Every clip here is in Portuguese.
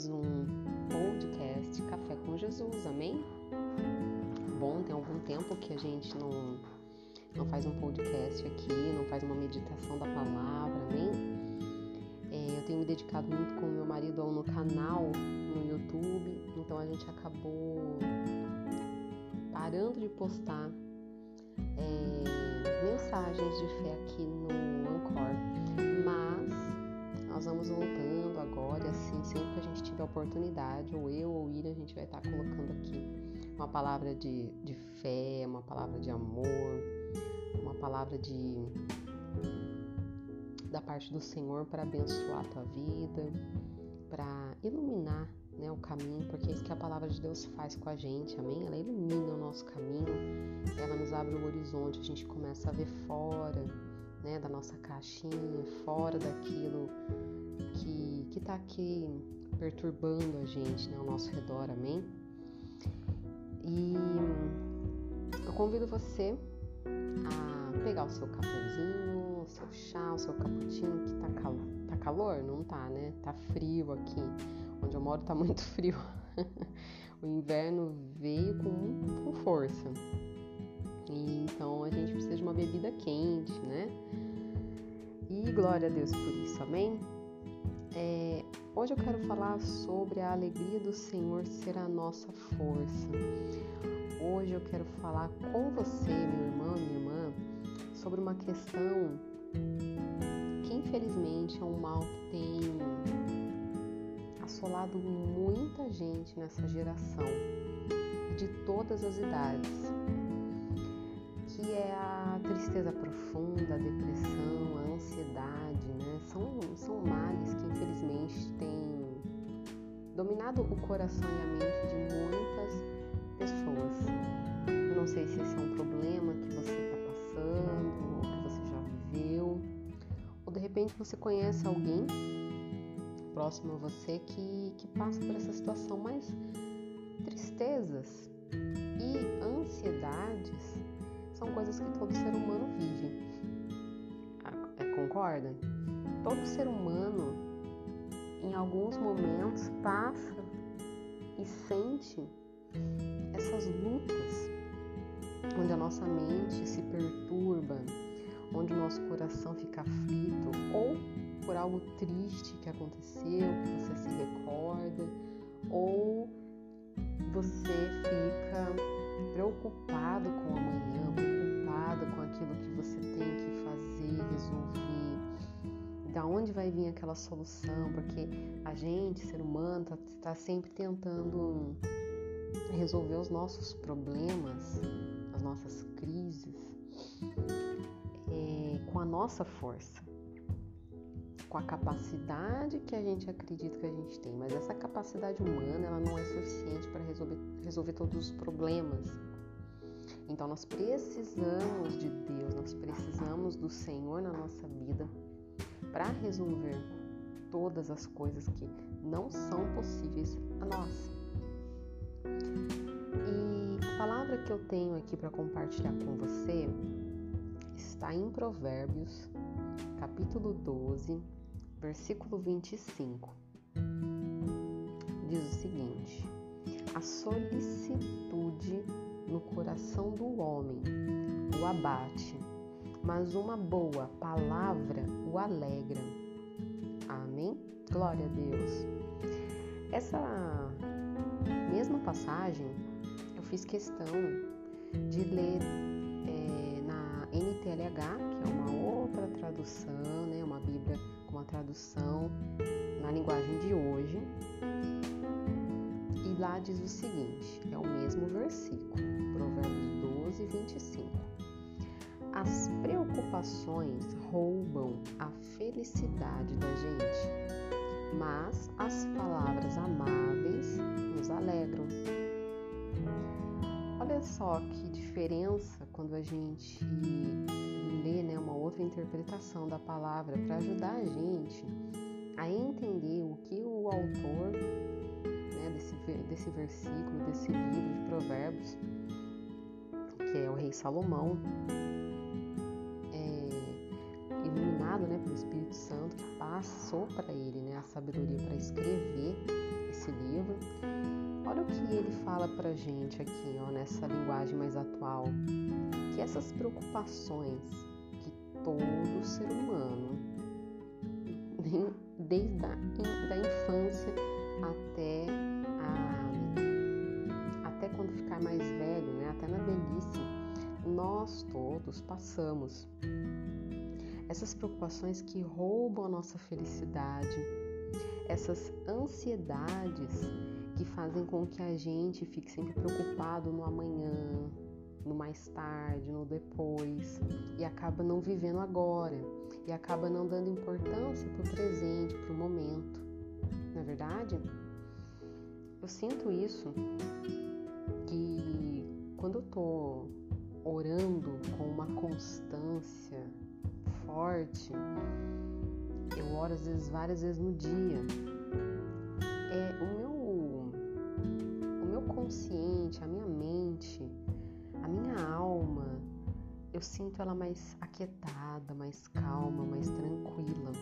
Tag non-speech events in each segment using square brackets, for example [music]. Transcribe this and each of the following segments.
mais um podcast Café com Jesus, amém? Bom, tem algum tempo que a gente não, não faz um podcast aqui, não faz uma meditação da palavra, amém? É, eu tenho me dedicado muito com meu marido no canal no YouTube, então a gente acabou parando de postar é, mensagens de fé aqui no nós vamos voltando agora, assim, sempre que a gente tiver oportunidade, ou eu ou Ira, a gente vai estar colocando aqui uma palavra de, de fé, uma palavra de amor, uma palavra de da parte do Senhor para abençoar a tua vida, para iluminar né, o caminho, porque é isso que a palavra de Deus faz com a gente, amém? Ela ilumina o nosso caminho, ela nos abre o horizonte, a gente começa a ver fora né, da nossa caixinha, fora daquilo que está aqui perturbando a gente né, ao nosso redor, amém? E eu convido você a pegar o seu cafezinho, o seu chá, o seu cappuccino, que tá, cal tá calor? Não tá, né? Tá frio aqui. Onde eu moro tá [laughs] muito frio. o inverno veio com, com força. Então a gente precisa de uma bebida quente, né? E glória a Deus por isso, amém? É, hoje eu quero falar sobre a alegria do Senhor ser a nossa força. Hoje eu quero falar com você, meu irmão, minha irmã, sobre uma questão que infelizmente é um mal que tem assolado muita gente nessa geração, de todas as idades, que é a tristeza profunda, a depressão, a ansiedade, né? São, são males que infelizmente têm dominado o coração e a mente de muitas pessoas. Eu não sei se esse é um problema que você está passando, ou que você já viveu, ou de repente você conhece alguém próximo a você que, que passa por essa situação, mas tristezas e ansiedades são coisas que todo ser humano vive. É, concorda? Todo ser humano, em alguns momentos, passa e sente essas lutas, onde a nossa mente se perturba, onde o nosso coração fica aflito, ou por algo triste que aconteceu, que você se recorda, ou você fica preocupado com amanhã, com aquilo que você tem que fazer, resolver, da onde vai vir aquela solução, porque a gente, ser humano, está tá sempre tentando resolver os nossos problemas, as nossas crises, é, com a nossa força com a capacidade que a gente acredita que a gente tem, mas essa capacidade humana ela não é suficiente para resolver, resolver todos os problemas. Então nós precisamos de Deus, nós precisamos do Senhor na nossa vida para resolver todas as coisas que não são possíveis a nós. E a palavra que eu tenho aqui para compartilhar com você está em Provérbios, capítulo 12, versículo 25. Diz o seguinte: A solicitude no coração do homem o abate, mas uma boa palavra o alegra. Amém? Glória a Deus. Essa mesma passagem eu fiz questão de ler é, na NTLH, que é uma outra tradução, né, uma Bíblia com uma tradução na linguagem de hoje. Lá diz o seguinte: é o mesmo versículo, Provérbios 12, 25. As preocupações roubam a felicidade da gente, mas as palavras amáveis nos alegram. Olha só que diferença quando a gente lê né, uma outra interpretação da palavra para ajudar a gente a entender o que o autor desse, desse versículo, desse livro de Provérbios, que é o rei Salomão, é, iluminado né, pelo Espírito Santo, que passou para ele né, a sabedoria para escrever esse ele fala pra gente aqui, ó, nessa linguagem mais atual, que essas preocupações que todo ser humano, desde a da infância até mais velho, né, até na velhice, nós todos passamos. Essas preocupações que roubam a nossa felicidade, essas ansiedades que fazem com que a gente fique sempre preocupado no amanhã, no mais tarde, no depois e acaba não vivendo agora e acaba não dando importância para o presente, para o momento. Não é verdade? Eu sinto isso que quando eu tô orando com uma constância forte, eu oro às vezes várias vezes no dia. É o meu consciente, a minha mente, a minha alma, eu sinto ela mais aquietada, mais calma, mais tranquila.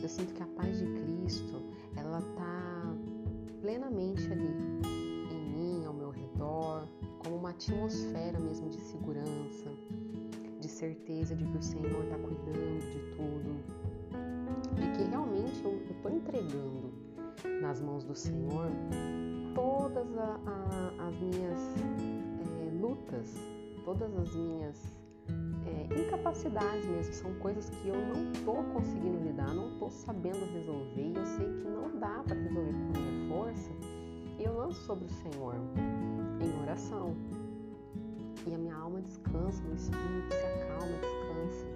Eu sinto que a paz de Cristo, ela tá plenamente ali uma atmosfera mesmo de segurança, de certeza de que o Senhor está cuidando de tudo, de que realmente eu estou entregando nas mãos do Senhor todas a, a, as minhas é, lutas, todas as minhas é, incapacidades mesmo, são coisas que eu não estou conseguindo lidar, não estou sabendo resolver e eu sei que não dá para resolver com a minha força eu lanço sobre o Senhor em oração. E a minha alma descansa, meu espírito se acalma, descansa.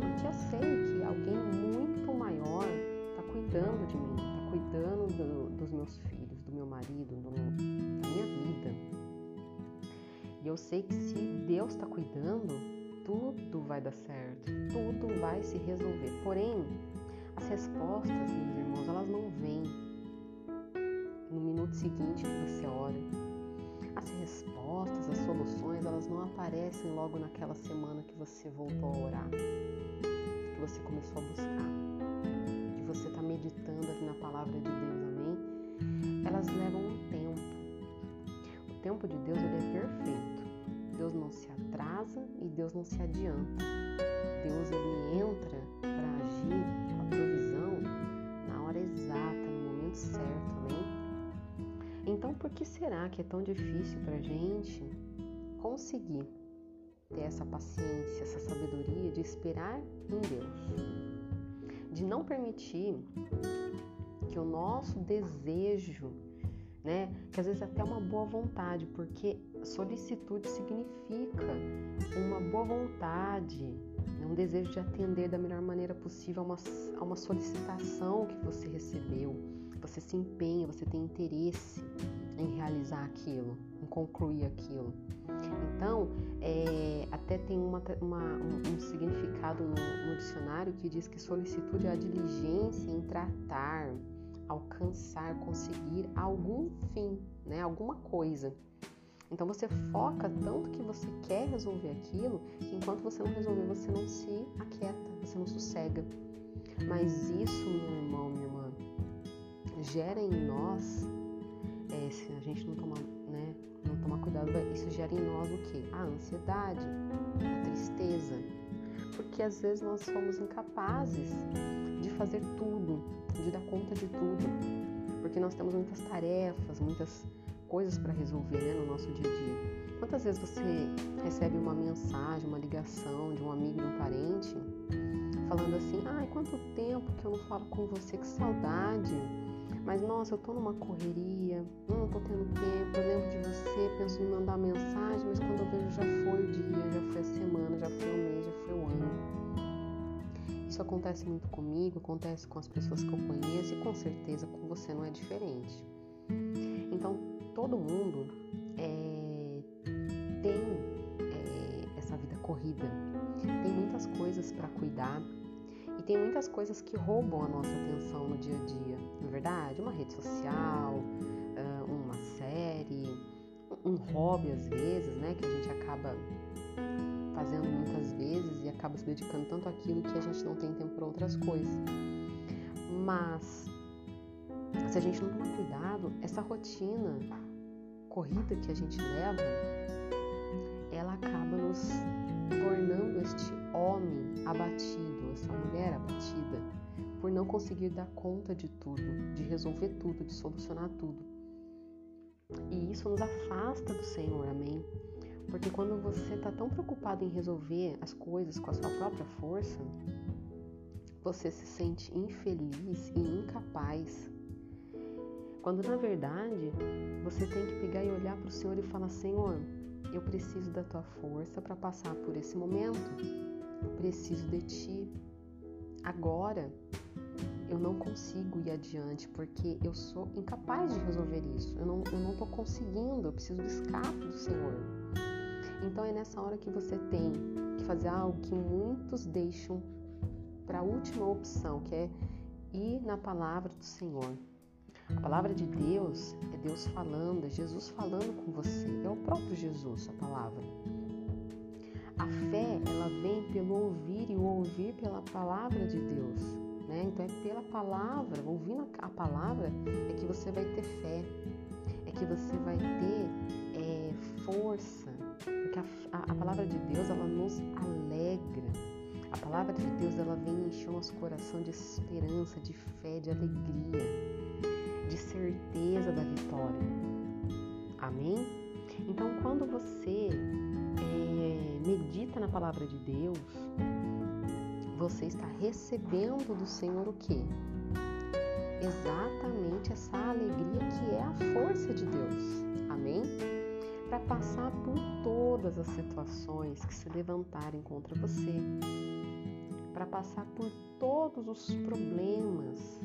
Porque eu sei que alguém muito maior está cuidando de mim, está cuidando do, dos meus filhos meu marido, do, da minha vida. E eu sei que se Deus está cuidando, tudo vai dar certo, tudo vai se resolver. Porém, as respostas, meus irmãos, elas não vêm minuto seguinte que você ora. As respostas, as soluções, elas não aparecem logo naquela semana que você voltou a orar, que você começou a buscar, que você está meditando ali na palavra de Deus, amém? elas levam um tempo. O tempo de Deus ele é perfeito. Deus não se atrasa e Deus não se adianta. Deus ele entra para agir com a provisão na hora exata, no momento certo, por que será que é tão difícil para a gente conseguir ter essa paciência, essa sabedoria de esperar em Deus? De não permitir que o nosso desejo, né, que às vezes até uma boa vontade, porque solicitude significa uma boa vontade, né, um desejo de atender da melhor maneira possível a uma, a uma solicitação que você recebeu. Você se empenha, você tem interesse em realizar aquilo, em concluir aquilo. Então, é, até tem uma, uma, um, um, significado no, no dicionário que diz que solicitude é a diligência em tratar, alcançar, conseguir algum fim, né? Alguma coisa. Então você foca tanto que você quer resolver aquilo, que enquanto você não resolver, você não se aquieta, você não sossega. Mas isso, meu irmão, minha irmã, gera em nós, é, se a gente não tomar, né, não tomar cuidado, isso gera em nós o que? A ansiedade, a tristeza. Porque às vezes nós somos incapazes de fazer tudo, de dar conta de tudo, porque nós temos muitas tarefas, muitas coisas para resolver né, no nosso dia a dia. Quantas vezes você recebe uma mensagem, uma ligação de um amigo, de um parente, falando assim: ai, quanto tempo que eu não falo com você, que saudade. Mas nossa, eu tô numa correria, não tô tendo tempo, eu lembro de você, penso em mandar mensagem, mas quando eu vejo já foi o dia, já foi a semana, já foi o mês, já foi o ano. Isso acontece muito comigo, acontece com as pessoas que eu conheço e com certeza com você não é diferente. Então, todo mundo é, tem é, essa vida corrida, tem muitas coisas para cuidar tem muitas coisas que roubam a nossa atenção no dia a dia, não é verdade? Uma rede social, uma série, um hobby às vezes, né, que a gente acaba fazendo muitas vezes e acaba se dedicando tanto àquilo que a gente não tem tempo para outras coisas. Mas se a gente não tomar cuidado, essa rotina corrida que a gente leva, ela acaba nos tornando este homem abatido, essa mulher abatida, por não conseguir dar conta de tudo, de resolver tudo, de solucionar tudo. E isso nos afasta do Senhor, amém? Porque quando você está tão preocupado em resolver as coisas com a sua própria força, você se sente infeliz e incapaz. Quando na verdade você tem que pegar e olhar para o Senhor e falar: Senhor, eu preciso da tua força para passar por esse momento. Eu preciso de ti. Agora eu não consigo ir adiante porque eu sou incapaz de resolver isso. Eu não estou não conseguindo. Eu preciso do escape do Senhor. Então é nessa hora que você tem que fazer algo que muitos deixam para a última opção, que é ir na palavra do Senhor. A palavra de Deus é Deus falando, é Jesus falando com você, é o próprio Jesus a palavra. A fé, ela vem pelo ouvir e o ouvir pela palavra de Deus. Né? Então é pela palavra, ouvindo a palavra, é que você vai ter fé, é que você vai ter é, força, porque a, a, a palavra de Deus ela nos alegra. A palavra de Deus ela vem encher o nosso coração de esperança, de fé, de alegria de certeza da vitória. Amém? Então, quando você medita na palavra de Deus, você está recebendo do Senhor o quê? Exatamente essa alegria que é a força de Deus. Amém? Para passar por todas as situações que se levantarem contra você, para passar por todos os problemas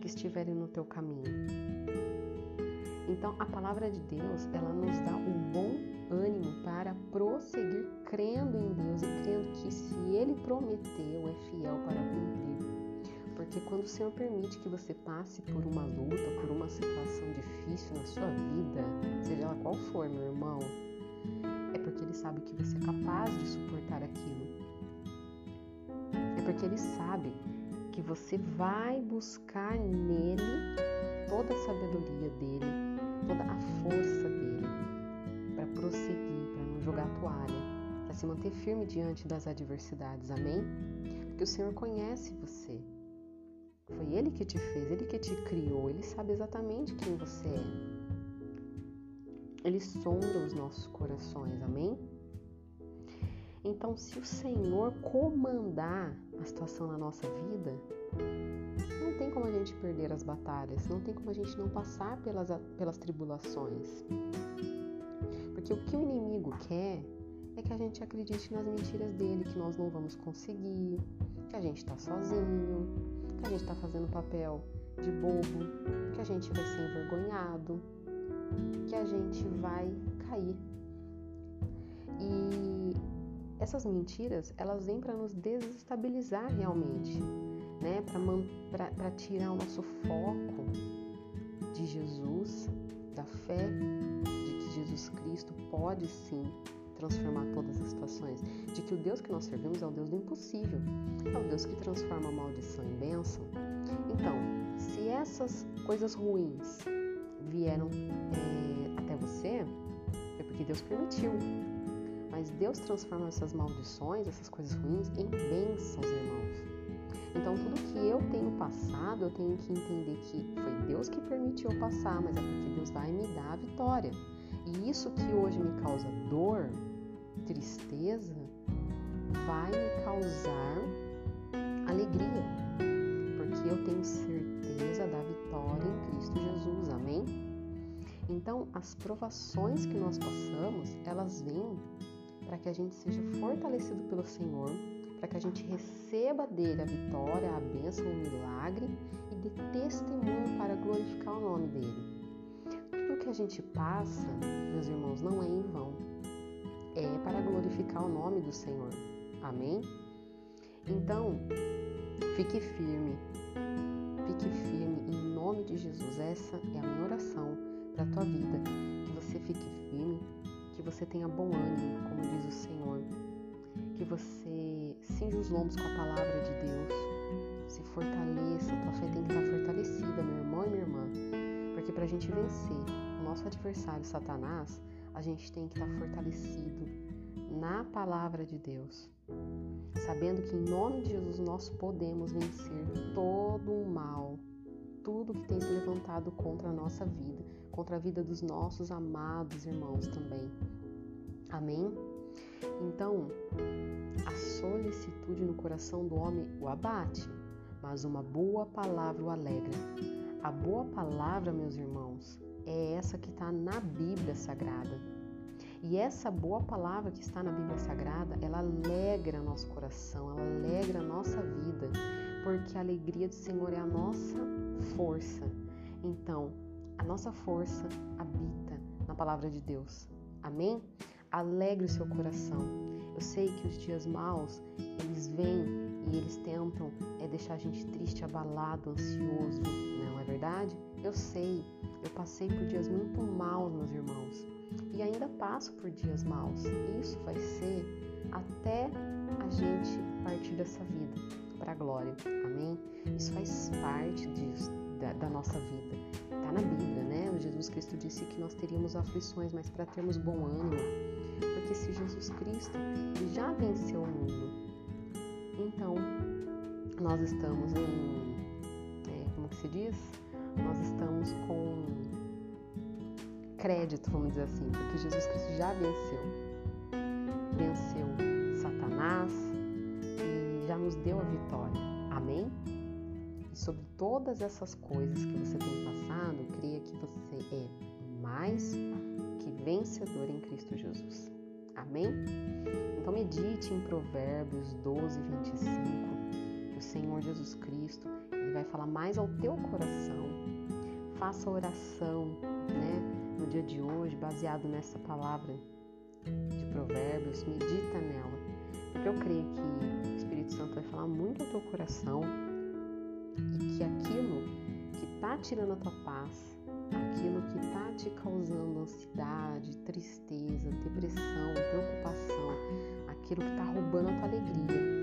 que estiverem no teu caminho. Então, a palavra de Deus, ela nos dá um bom ânimo para prosseguir crendo em Deus e crendo que se Ele prometeu, é fiel para cumprir. Porque quando o Senhor permite que você passe por uma luta, por uma situação difícil na sua vida, seja ela qual for, meu irmão, é porque Ele sabe que você é capaz de suportar aquilo. É porque Ele sabe que você vai buscar nele toda a sabedoria dele, toda a força dele para prosseguir, para não jogar a toalha, para se manter firme diante das adversidades. Amém? Porque o Senhor conhece você. Foi Ele que te fez, Ele que te criou, Ele sabe exatamente quem você é. Ele sonda os nossos corações, amém? Então, se o Senhor comandar a situação na nossa vida, tem como a gente perder as batalhas, não tem como a gente não passar pelas, pelas tribulações. Porque o que o inimigo quer é que a gente acredite nas mentiras dele, que nós não vamos conseguir, que a gente está sozinho, que a gente está fazendo papel de bobo, que a gente vai ser envergonhado, que a gente vai cair. E essas mentiras, elas vêm para nos desestabilizar realmente, né? Para tirar o nosso foco de Jesus, da fé de que Jesus Cristo pode sim transformar todas as situações, de que o Deus que nós servimos é o Deus do impossível, é o Deus que transforma maldição em bênção. Então, se essas coisas ruins vieram é, até você, é porque Deus permitiu, mas Deus transforma essas maldições, essas coisas ruins, em bênçãos, irmãos. Então, tudo que eu tenho passado, eu tenho que entender que foi Deus que permitiu passar, mas é porque Deus vai me dar a vitória. E isso que hoje me causa dor, tristeza, vai me causar alegria, porque eu tenho certeza da vitória em Cristo Jesus. Amém? Então, as provações que nós passamos, elas vêm para que a gente seja fortalecido pelo Senhor, para que a gente receba dele a vitória, a bênção, o milagre e dê testemunho para glorificar o nome dele. Tudo que a gente passa, meus irmãos, não é em vão. É para glorificar o nome do Senhor. Amém? Então, fique firme. Fique firme em nome de Jesus. Essa é a minha oração para a tua vida. Que você fique firme, que você tenha bom ânimo, como diz o Senhor, que você cinja os lombos com a palavra de Deus, se fortaleça, tua fé tem que estar fortalecida, meu irmão e minha irmã. Porque para a gente vencer o nosso adversário Satanás, a gente tem que estar fortalecido na palavra de Deus, sabendo que em nome de Jesus nós podemos vencer todo o mal, tudo que tem se levantado contra a nossa vida, contra a vida dos nossos amados irmãos também. Amém? Então, a solicitude no coração do homem o abate, mas uma boa palavra o alegra. A boa palavra, meus irmãos, é essa que está na Bíblia Sagrada. E essa boa palavra que está na Bíblia Sagrada, ela alegra nosso coração, ela alegra a nossa vida, porque a alegria do Senhor é a nossa força. Então, a nossa força habita na palavra de Deus. Amém? Alegre o seu coração. Eu sei que os dias maus, eles vêm e eles tentam é, deixar a gente triste, abalado, ansioso, não é verdade? Eu sei, eu passei por dias muito maus, meus irmãos, e ainda passo por dias maus. Isso vai ser até a gente partir dessa vida para a glória. Amém? Isso faz parte disso, da, da nossa vida. Está na Bíblia, né? O Jesus Cristo disse que nós teríamos aflições, mas para termos bom ânimo. Porque se Jesus Cristo já venceu o mundo, então nós estamos em. É, como que se diz? Nós estamos com crédito, vamos dizer assim, porque Jesus Cristo já venceu. Venceu Satanás e já nos deu a vitória. Amém? Sobre todas essas coisas que você tem passado, creia que você é mais que vencedor em Cristo Jesus. Amém? Então medite em Provérbios 12, 25, que o Senhor Jesus Cristo ele vai falar mais ao teu coração. Faça oração, né, no dia de hoje, baseado nessa palavra de Provérbios, medita nela. Porque eu creio que o Espírito Santo vai falar muito ao teu coração e que aquilo que está tirando a tua paz, aquilo que está te causando ansiedade, tristeza, depressão, preocupação, aquilo que está roubando a tua alegria,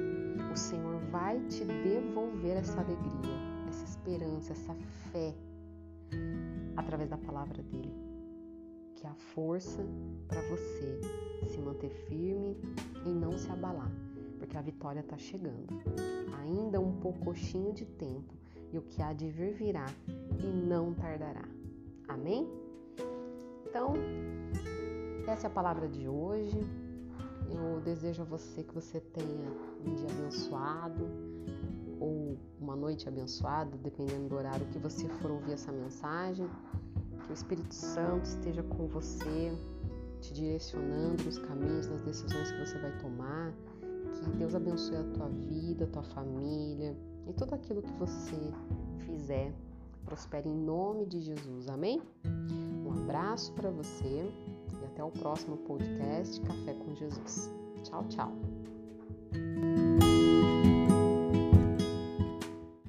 o Senhor vai te devolver essa alegria, essa esperança, essa fé através da palavra dele, que é a força para você se manter firme e não se abalar, porque a vitória está chegando. Ainda um poucochinho de tempo e o que há de vir virá e não tardará. Amém? Então, essa é a palavra de hoje. Eu desejo a você que você tenha um dia abençoado ou uma noite abençoada, dependendo do horário que você for ouvir essa mensagem. Que o Espírito Santo esteja com você, te direcionando nos caminhos, nas decisões que você vai tomar. Que Deus abençoe a tua vida, a tua família e tudo aquilo que você fizer prospere em nome de Jesus. Amém? Um abraço para você e até o próximo podcast Café com Jesus. Tchau, tchau.